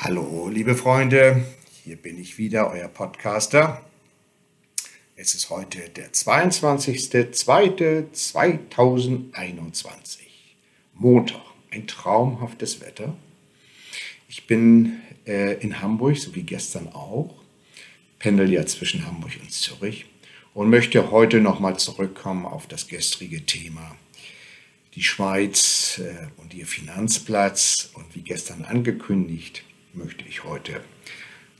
Hallo, liebe Freunde, hier bin ich wieder, euer Podcaster. Es ist heute der 22.02.2021, Montag, ein traumhaftes Wetter. Ich bin äh, in Hamburg, so wie gestern auch, pendel ja zwischen Hamburg und Zürich und möchte heute nochmal zurückkommen auf das gestrige Thema. Die Schweiz äh, und ihr Finanzplatz und wie gestern angekündigt, möchte ich heute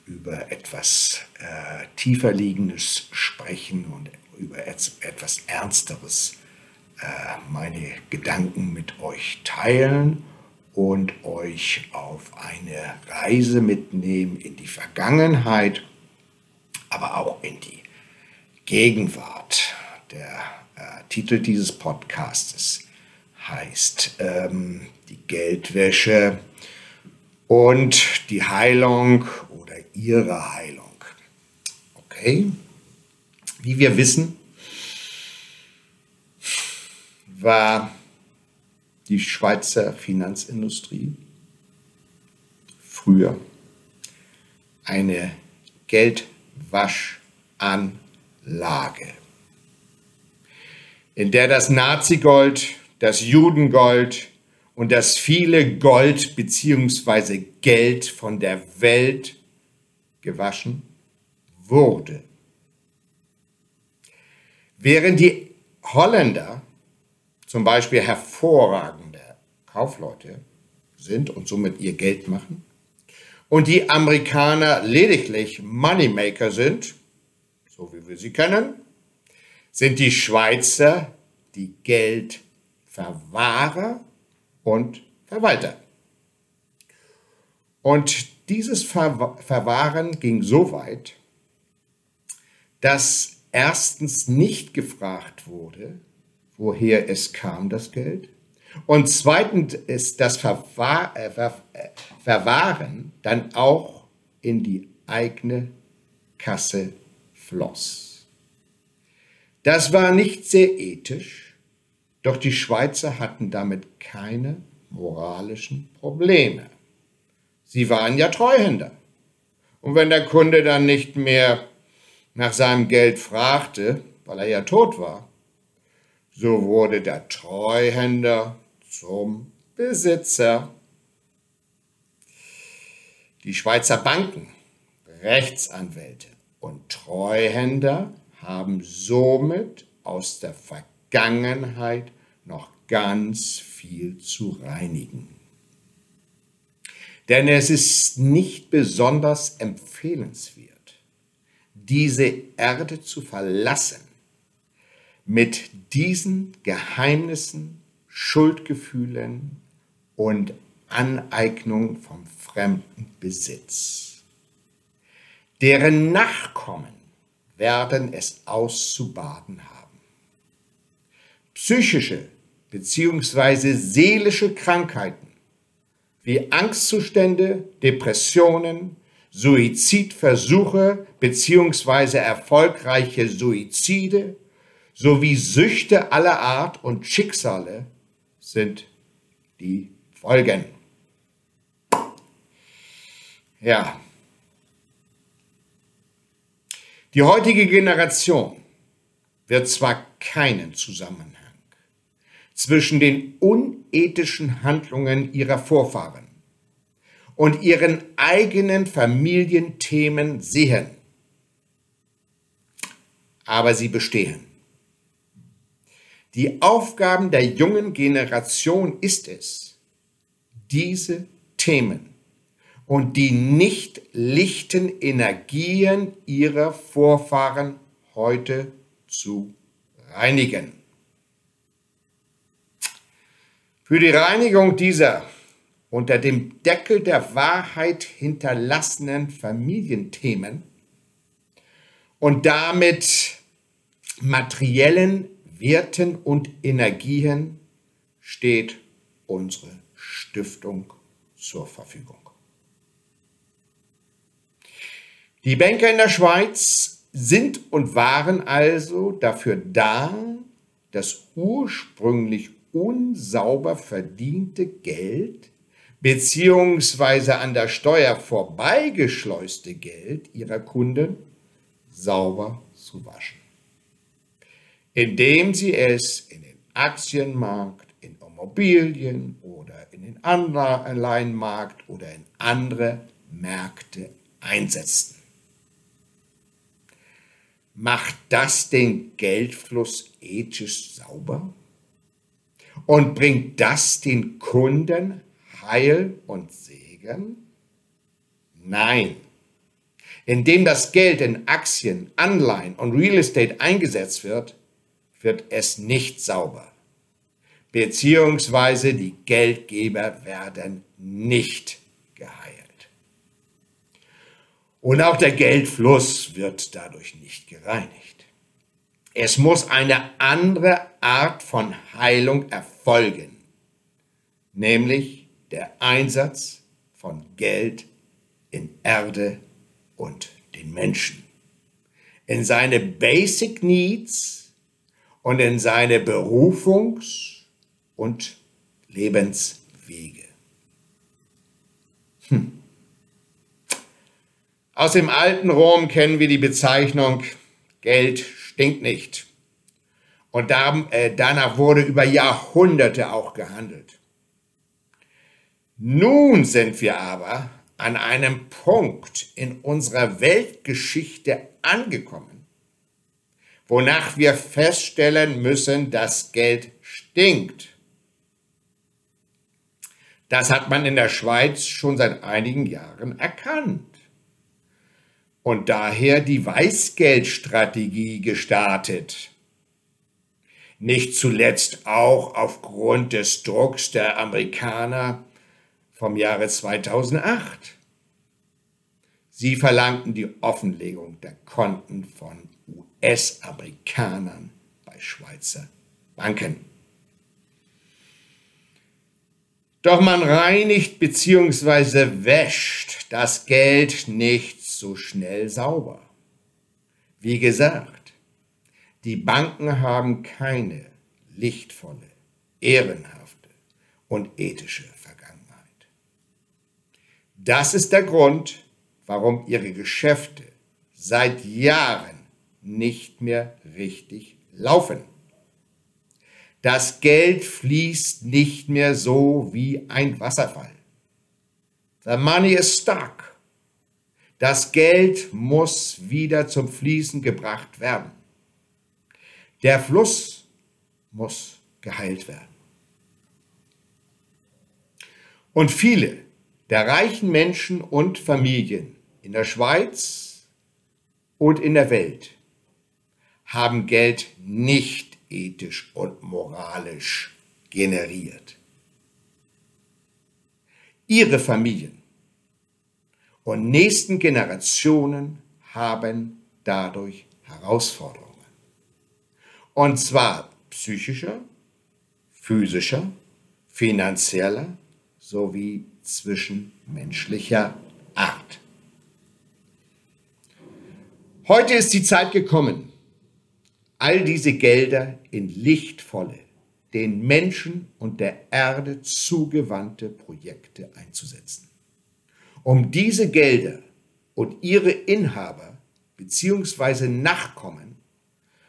über etwas äh, tiefer sprechen und über etwas Ernsteres äh, meine Gedanken mit euch teilen und euch auf eine Reise mitnehmen in die Vergangenheit, aber auch in die Gegenwart. Der äh, Titel dieses Podcasts heißt ähm, Die Geldwäsche und die Heilung oder ihre Heilung. Okay? Wie wir wissen, war die Schweizer Finanzindustrie früher eine Geldwaschanlage, in der das Nazigold, das Judengold und das viele Gold bzw. Geld von der Welt gewaschen wurde. Während die Holländer zum Beispiel hervorragende Kaufleute sind und somit ihr Geld machen, und die Amerikaner lediglich Moneymaker sind, so wie wir sie kennen, sind die Schweizer die Geldverwahrer und Verwalter. Und dieses Ver Verwahren ging so weit, dass erstens nicht gefragt wurde, woher es kam, das Geld. Und zweitens ist das Verwahr, äh, Ver äh, Verwahren dann auch in die eigene Kasse floss. Das war nicht sehr ethisch, doch die Schweizer hatten damit keine moralischen Probleme. Sie waren ja Treuhänder. Und wenn der Kunde dann nicht mehr nach seinem Geld fragte, weil er ja tot war, so wurde der Treuhänder zum Besitzer. Die Schweizer Banken, Rechtsanwälte und Treuhänder haben somit aus der Vergangenheit noch ganz viel zu reinigen. Denn es ist nicht besonders empfehlenswert, diese Erde zu verlassen, mit diesen Geheimnissen, Schuldgefühlen und Aneignung vom fremden Besitz. Deren Nachkommen werden es auszubaden haben. Psychische bzw. seelische Krankheiten wie Angstzustände, Depressionen, Suizidversuche bzw. erfolgreiche Suizide sowie Süchte aller Art und Schicksale sind die Folgen. Ja. Die heutige Generation wird zwar keinen Zusammenhang zwischen den unethischen Handlungen ihrer Vorfahren und ihren eigenen Familienthemen sehen, aber sie bestehen. Die Aufgaben der jungen Generation ist es, diese Themen und die nicht lichten Energien ihrer Vorfahren heute zu reinigen. Für die Reinigung dieser unter dem Deckel der Wahrheit hinterlassenen Familienthemen und damit materiellen Werten und Energien steht unsere Stiftung zur Verfügung. Die Banker in der Schweiz sind und waren also dafür da, das ursprünglich unsauber verdiente Geld beziehungsweise an der Steuer vorbeigeschleuste Geld ihrer Kunden sauber zu waschen, indem sie es in den Aktienmarkt, in Immobilien oder in den Anleihenmarkt oder in andere Märkte einsetzen. Macht das den Geldfluss ethisch sauber? Und bringt das den Kunden Heil und Segen? Nein. Indem das Geld in Aktien, Anleihen und Real Estate eingesetzt wird, wird es nicht sauber. Beziehungsweise die Geldgeber werden nicht geheilt. Und auch der Geldfluss wird dadurch nicht gereinigt. Es muss eine andere Art von Heilung erfolgen, nämlich der Einsatz von Geld in Erde und den Menschen, in seine Basic Needs und in seine Berufungs- und Lebenswege. Hm. Aus dem alten Rom kennen wir die Bezeichnung Geld stinkt nicht. Und äh, danach wurde über Jahrhunderte auch gehandelt. Nun sind wir aber an einem Punkt in unserer Weltgeschichte angekommen, wonach wir feststellen müssen, dass Geld stinkt. Das hat man in der Schweiz schon seit einigen Jahren erkannt und daher die Weißgeldstrategie gestartet. Nicht zuletzt auch aufgrund des Drucks der Amerikaner vom Jahre 2008. Sie verlangten die Offenlegung der Konten von US-Amerikanern bei Schweizer Banken. Doch man reinigt bzw. wäscht das Geld nicht so schnell sauber. Wie gesagt, die Banken haben keine lichtvolle, ehrenhafte und ethische Vergangenheit. Das ist der Grund, warum ihre Geschäfte seit Jahren nicht mehr richtig laufen. Das Geld fließt nicht mehr so wie ein Wasserfall. The money is stuck. Das Geld muss wieder zum Fließen gebracht werden. Der Fluss muss geheilt werden. Und viele der reichen Menschen und Familien in der Schweiz und in der Welt haben Geld nicht ethisch und moralisch generiert. Ihre Familien und nächsten Generationen haben dadurch Herausforderungen. Und zwar psychischer, physischer, finanzieller sowie zwischenmenschlicher Art. Heute ist die Zeit gekommen, all diese Gelder in lichtvolle, den Menschen und der Erde zugewandte Projekte einzusetzen um diese Gelder und ihre Inhaber bzw. Nachkommen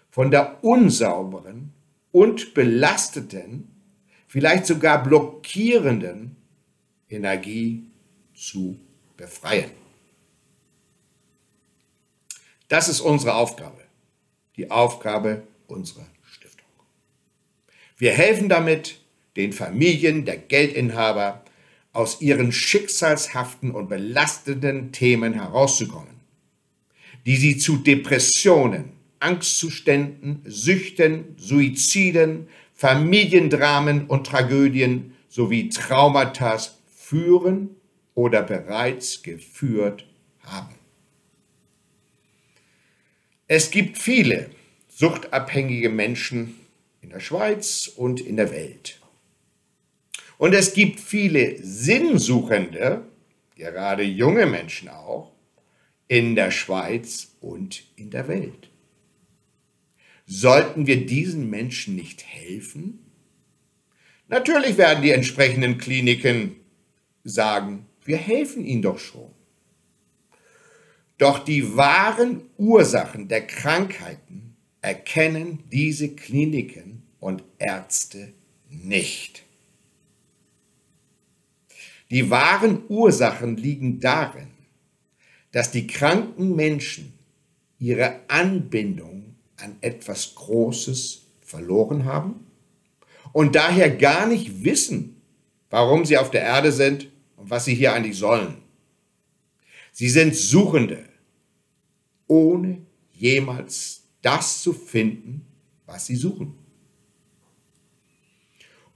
von der unsauberen und belasteten, vielleicht sogar blockierenden Energie zu befreien. Das ist unsere Aufgabe, die Aufgabe unserer Stiftung. Wir helfen damit den Familien der Geldinhaber aus ihren schicksalshaften und belastenden Themen herauszukommen, die sie zu Depressionen, Angstzuständen, Süchten, Suiziden, Familiendramen und Tragödien sowie Traumata führen oder bereits geführt haben. Es gibt viele suchtabhängige Menschen in der Schweiz und in der Welt. Und es gibt viele Sinnsuchende, gerade junge Menschen auch, in der Schweiz und in der Welt. Sollten wir diesen Menschen nicht helfen? Natürlich werden die entsprechenden Kliniken sagen, wir helfen Ihnen doch schon. Doch die wahren Ursachen der Krankheiten erkennen diese Kliniken und Ärzte nicht. Die wahren Ursachen liegen darin, dass die kranken Menschen ihre Anbindung an etwas Großes verloren haben und daher gar nicht wissen, warum sie auf der Erde sind und was sie hier eigentlich sollen. Sie sind Suchende, ohne jemals das zu finden, was sie suchen.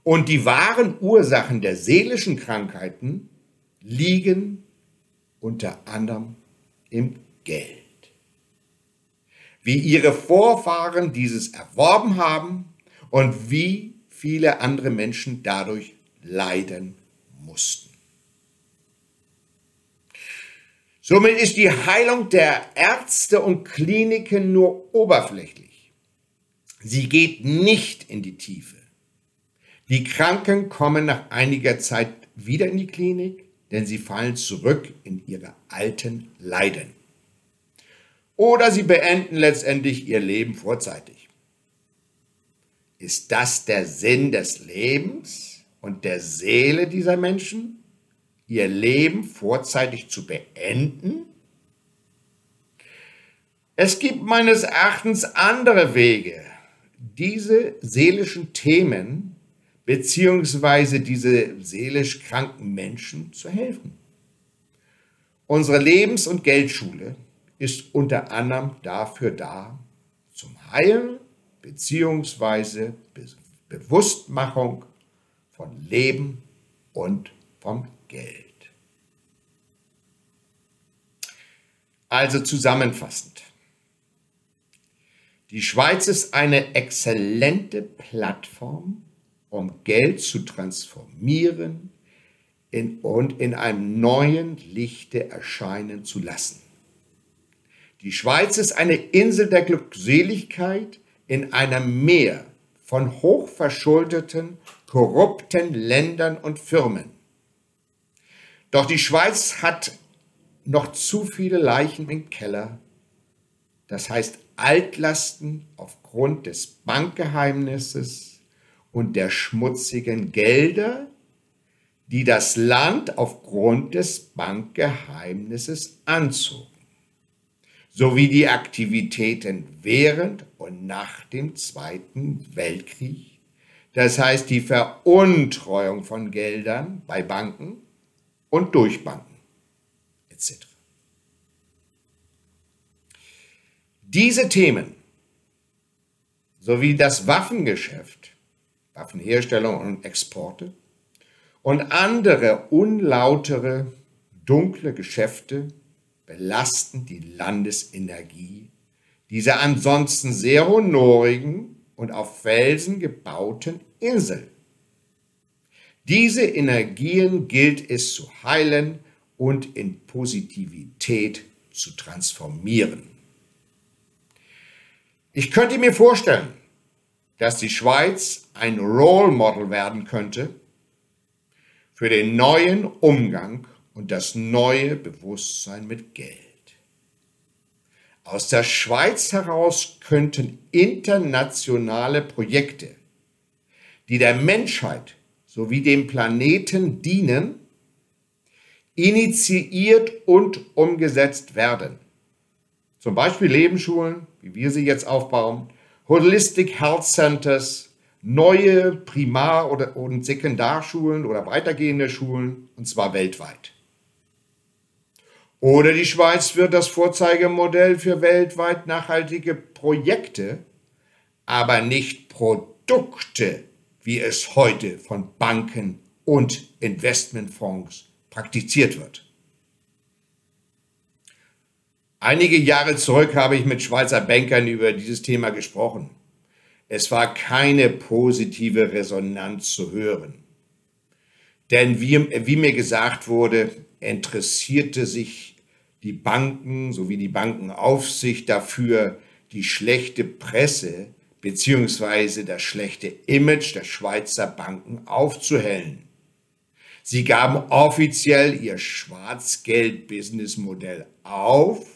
Und die wahren Ursachen der seelischen Krankheiten liegen unter anderem im Geld. Wie ihre Vorfahren dieses erworben haben und wie viele andere Menschen dadurch leiden mussten. Somit ist die Heilung der Ärzte und Kliniken nur oberflächlich. Sie geht nicht in die Tiefe. Die Kranken kommen nach einiger Zeit wieder in die Klinik, denn sie fallen zurück in ihre alten Leiden. Oder sie beenden letztendlich ihr Leben vorzeitig. Ist das der Sinn des Lebens und der Seele dieser Menschen, ihr Leben vorzeitig zu beenden? Es gibt meines Erachtens andere Wege, diese seelischen Themen beziehungsweise diese seelisch kranken Menschen zu helfen. Unsere Lebens- und Geldschule ist unter anderem dafür da, zum Heilen beziehungsweise Be Bewusstmachung von Leben und vom Geld. Also zusammenfassend. Die Schweiz ist eine exzellente Plattform, um Geld zu transformieren in, und in einem neuen Lichte erscheinen zu lassen. Die Schweiz ist eine Insel der Glückseligkeit in einem Meer von hochverschuldeten, korrupten Ländern und Firmen. Doch die Schweiz hat noch zu viele Leichen im Keller, das heißt Altlasten aufgrund des Bankgeheimnisses, und der schmutzigen Gelder, die das Land aufgrund des Bankgeheimnisses anzogen, sowie die Aktivitäten während und nach dem Zweiten Weltkrieg, das heißt die Veruntreuung von Geldern bei Banken und durch Banken etc. Diese Themen sowie das Waffengeschäft Waffenherstellung und Exporte und andere unlautere, dunkle Geschäfte belasten die Landesenergie dieser ansonsten sehr honorigen und auf Felsen gebauten Insel. Diese Energien gilt es zu heilen und in Positivität zu transformieren. Ich könnte mir vorstellen, dass die Schweiz ein Role Model werden könnte für den neuen Umgang und das neue Bewusstsein mit Geld. Aus der Schweiz heraus könnten internationale Projekte, die der Menschheit sowie dem Planeten dienen, initiiert und umgesetzt werden. Zum Beispiel Lebensschulen, wie wir sie jetzt aufbauen, Holistic Health Centers, neue Primar- oder, und Sekundarschulen oder weitergehende Schulen, und zwar weltweit. Oder die Schweiz wird das Vorzeigemodell für weltweit nachhaltige Projekte, aber nicht Produkte, wie es heute von Banken und Investmentfonds praktiziert wird. Einige Jahre zurück habe ich mit Schweizer Bankern über dieses Thema gesprochen. Es war keine positive Resonanz zu hören. Denn wie, wie mir gesagt wurde, interessierte sich die Banken sowie die Bankenaufsicht dafür, die schlechte Presse bzw. das schlechte Image der Schweizer Banken aufzuhellen. Sie gaben offiziell ihr Schwarzgeld-Businessmodell auf,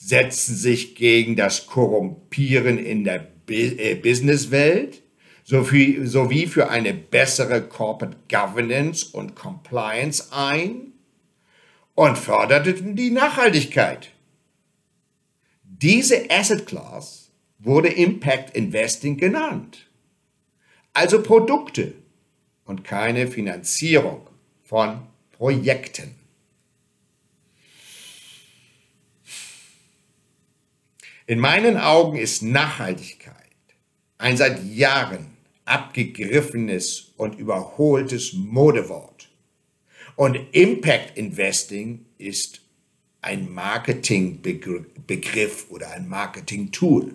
setzten sich gegen das Korrumpieren in der äh, Businesswelt sowie für eine bessere Corporate Governance und Compliance ein und förderten die Nachhaltigkeit. Diese Asset Class wurde Impact Investing genannt. Also Produkte und keine Finanzierung von Projekten. In meinen Augen ist Nachhaltigkeit ein seit Jahren abgegriffenes und überholtes Modewort. Und Impact Investing ist ein Marketingbegriff oder ein Marketing-Tool.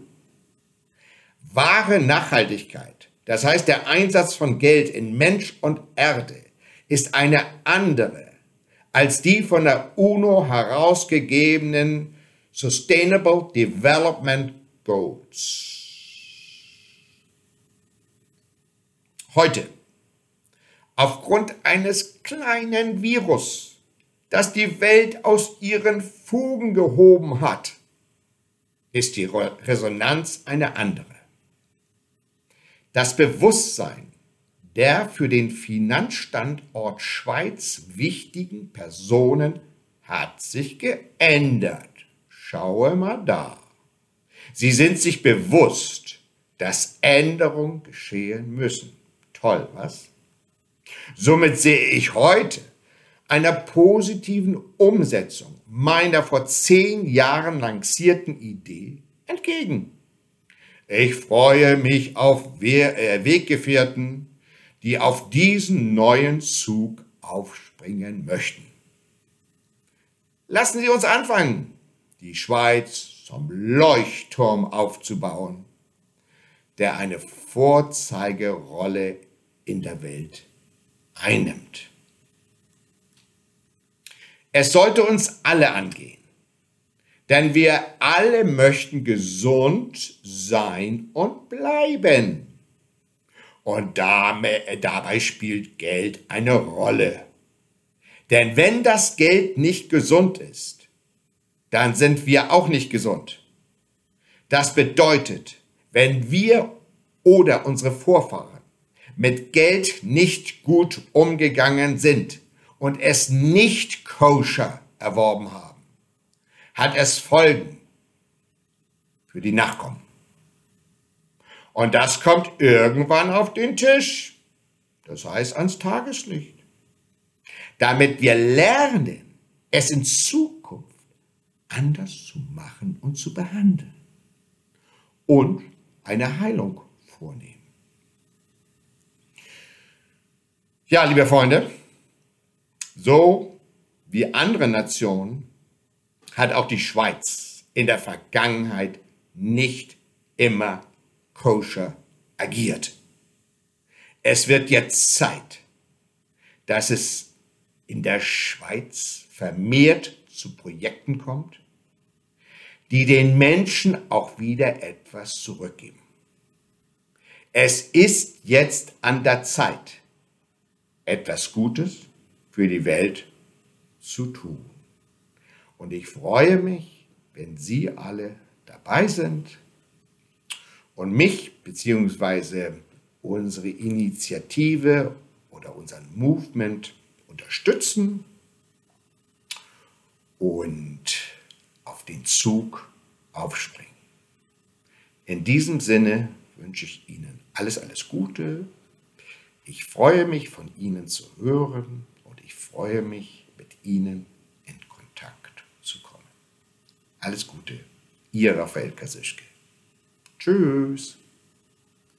Wahre Nachhaltigkeit, das heißt der Einsatz von Geld in Mensch und Erde, ist eine andere als die von der UNO herausgegebenen Sustainable Development Goals. Heute, aufgrund eines kleinen Virus, das die Welt aus ihren Fugen gehoben hat, ist die Resonanz eine andere. Das Bewusstsein der für den Finanzstandort Schweiz wichtigen Personen hat sich geändert. Schaue mal da. Sie sind sich bewusst, dass Änderungen geschehen müssen. Toll, was? Somit sehe ich heute einer positiven Umsetzung meiner vor zehn Jahren lancierten Idee entgegen. Ich freue mich auf äh, Weggefährten, die auf diesen neuen Zug aufspringen möchten. Lassen Sie uns anfangen, die Schweiz zum Leuchtturm aufzubauen, der eine Vorzeigerolle in der Welt einnimmt. Es sollte uns alle angehen, denn wir alle möchten gesund sein und bleiben. Und dabei spielt Geld eine Rolle. Denn wenn das Geld nicht gesund ist, dann sind wir auch nicht gesund. Das bedeutet, wenn wir oder unsere Vorfahren mit Geld nicht gut umgegangen sind und es nicht koscher erworben haben, hat es Folgen für die Nachkommen. Und das kommt irgendwann auf den Tisch, das heißt ans Tageslicht, damit wir lernen, es in Zukunft anders zu machen und zu behandeln und eine Heilung vornehmen. Ja, liebe Freunde, so wie andere Nationen hat auch die Schweiz in der Vergangenheit nicht immer koscher agiert. Es wird jetzt Zeit, dass es in der Schweiz vermehrt zu Projekten kommt, die den Menschen auch wieder etwas zurückgeben. Es ist jetzt an der Zeit, etwas Gutes für die Welt zu tun. Und ich freue mich, wenn Sie alle dabei sind und mich bzw. unsere Initiative oder unseren Movement unterstützen und den Zug aufspringen. In diesem Sinne wünsche ich Ihnen alles, alles Gute, ich freue mich, von Ihnen zu hören und ich freue mich, mit Ihnen in Kontakt zu kommen. Alles Gute, Ihr Raphael Kasischke. Tschüss.